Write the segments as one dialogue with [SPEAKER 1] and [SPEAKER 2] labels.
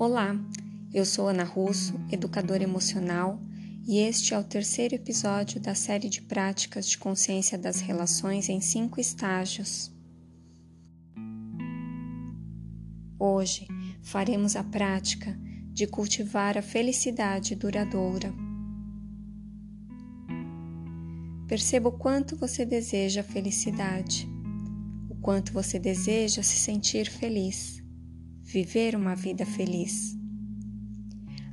[SPEAKER 1] Olá, eu sou Ana Russo, educadora emocional, e este é o terceiro episódio da série de práticas de consciência das relações em cinco estágios. Hoje faremos a prática de cultivar a felicidade duradoura. Perceba o quanto você deseja a felicidade, o quanto você deseja se sentir feliz viver uma vida feliz.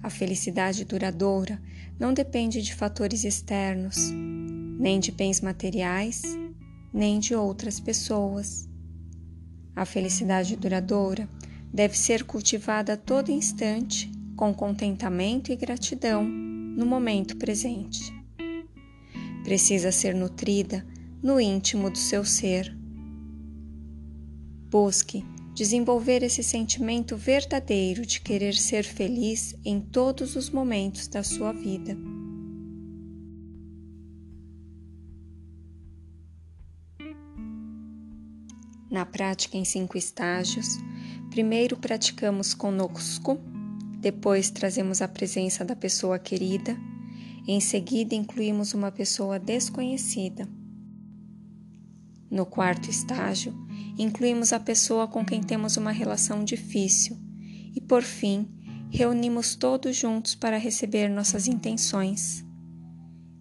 [SPEAKER 1] A felicidade duradoura não depende de fatores externos, nem de bens materiais, nem de outras pessoas. A felicidade duradoura deve ser cultivada a todo instante com contentamento e gratidão no momento presente. Precisa ser nutrida no íntimo do seu ser. Busque desenvolver esse sentimento verdadeiro de querer ser feliz em todos os momentos da sua vida. Na prática em cinco estágios, primeiro praticamos conosco, depois trazemos a presença da pessoa querida, em seguida incluímos uma pessoa desconhecida. No quarto estágio, incluímos a pessoa com quem temos uma relação difícil e, por fim, reunimos todos juntos para receber nossas intenções.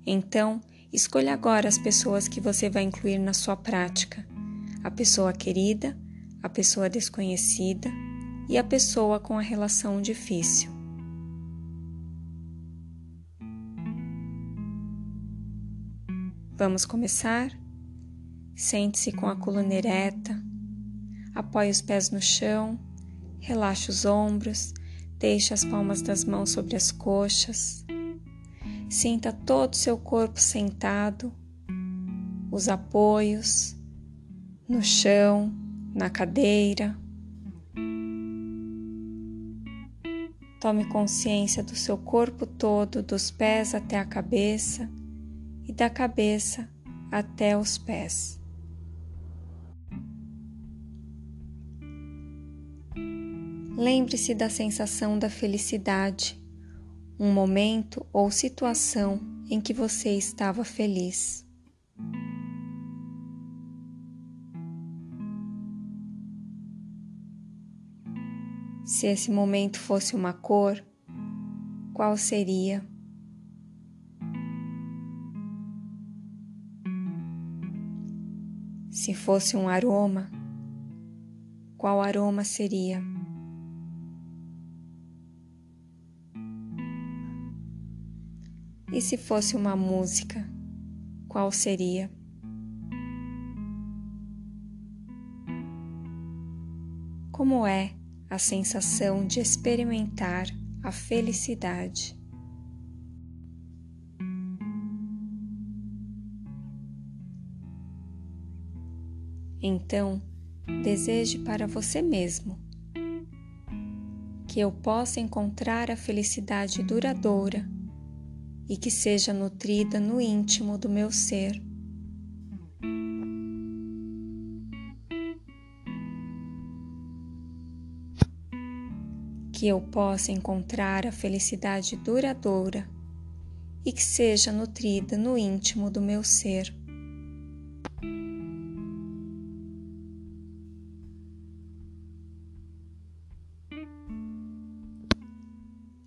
[SPEAKER 1] Então, escolha agora as pessoas que você vai incluir na sua prática: a pessoa querida, a pessoa desconhecida e a pessoa com a relação difícil. Vamos começar? Sente-se com a coluna ereta, apoie os pés no chão, relaxe os ombros, deixe as palmas das mãos sobre as coxas. Sinta todo o seu corpo sentado, os apoios no chão, na cadeira. Tome consciência do seu corpo todo, dos pés até a cabeça e da cabeça até os pés. Lembre-se da sensação da felicidade, um momento ou situação em que você estava feliz. Se esse momento fosse uma cor, qual seria? Se fosse um aroma, qual aroma seria? E se fosse uma música, qual seria? Como é a sensação de experimentar a felicidade? Então, deseje para você mesmo que eu possa encontrar a felicidade duradoura e que seja nutrida no íntimo do meu ser. Que eu possa encontrar a felicidade duradoura e que seja nutrida no íntimo do meu ser.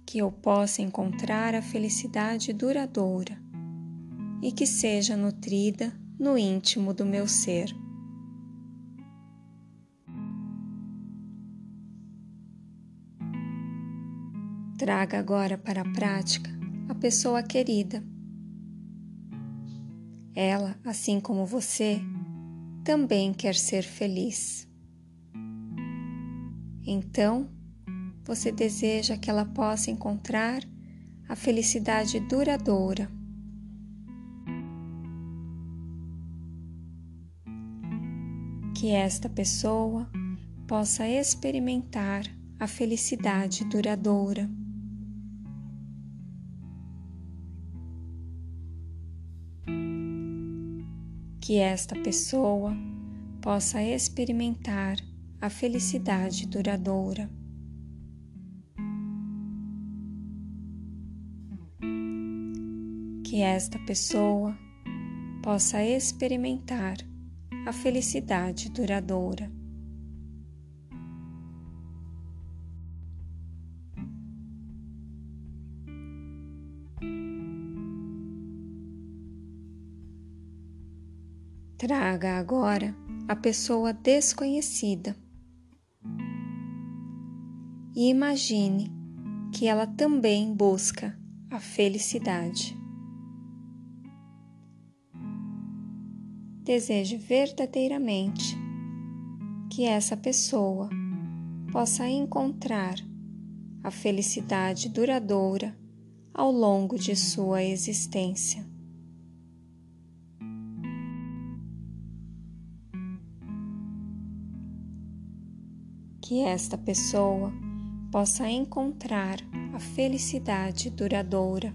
[SPEAKER 1] Que eu possa encontrar a felicidade duradoura e que seja nutrida no íntimo do meu ser. Traga agora para a prática a pessoa querida. Ela, assim como você, também quer ser feliz. Então, você deseja que ela possa encontrar a felicidade duradoura. Que esta pessoa possa experimentar a felicidade duradoura. Que esta pessoa possa experimentar a felicidade duradoura. Que esta pessoa possa experimentar a felicidade duradoura. Traga agora a pessoa desconhecida e imagine que ela também busca a felicidade. Deseje verdadeiramente que essa pessoa possa encontrar a felicidade duradoura ao longo de sua existência. que esta pessoa possa encontrar a felicidade duradoura.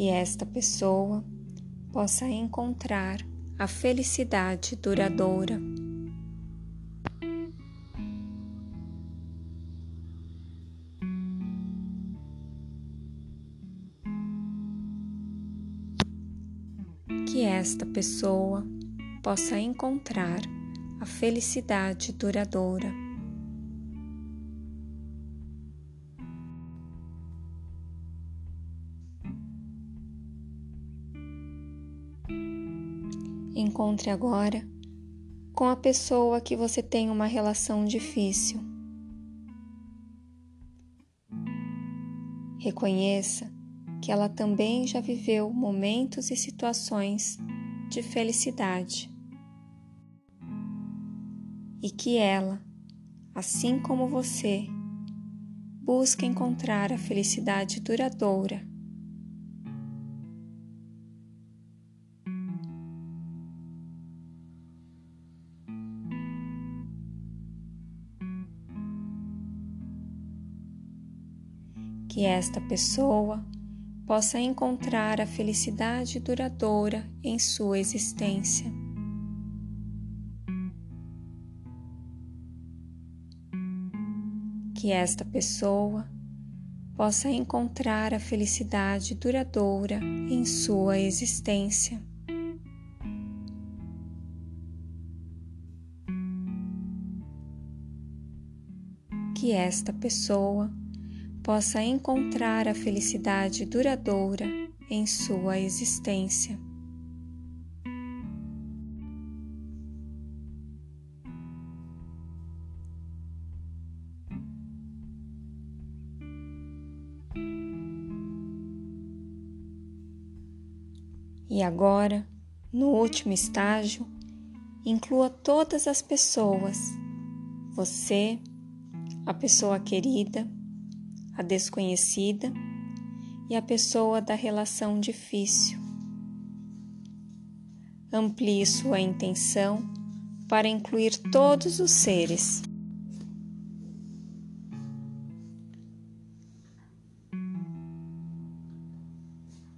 [SPEAKER 1] Que esta pessoa possa encontrar a felicidade duradoura. que esta pessoa possa encontrar a felicidade duradoura. Encontre agora com a pessoa que você tem uma relação difícil. Reconheça que ela também já viveu momentos e situações de felicidade e que ela, assim como você, busca encontrar a felicidade duradoura. Que esta pessoa possa encontrar a felicidade duradoura em sua existência. Que esta pessoa possa encontrar a felicidade duradoura em sua existência. Que esta pessoa possa encontrar a felicidade duradoura em sua existência. E agora, no último estágio, inclua todas as pessoas, você, a pessoa querida, a desconhecida e a pessoa da relação difícil. Amplie sua intenção para incluir todos os seres.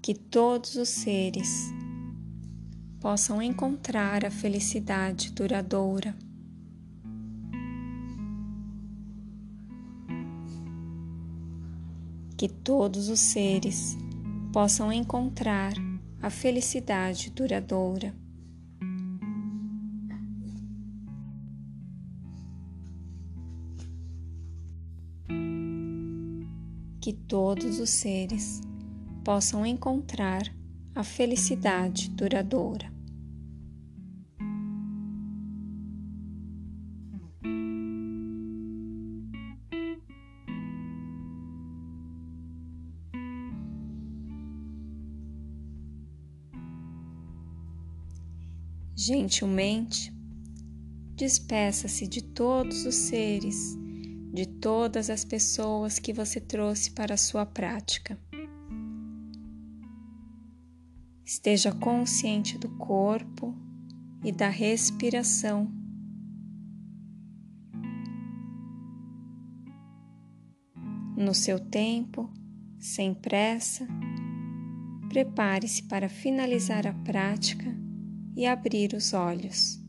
[SPEAKER 1] Que todos os seres possam encontrar a felicidade duradoura. Que todos os seres possam encontrar a felicidade duradoura. Que todos os seres possam encontrar a felicidade duradoura. Gentilmente, despeça-se de todos os seres, de todas as pessoas que você trouxe para a sua prática. Esteja consciente do corpo e da respiração. No seu tempo, sem pressa, prepare-se para finalizar a prática e abrir os olhos.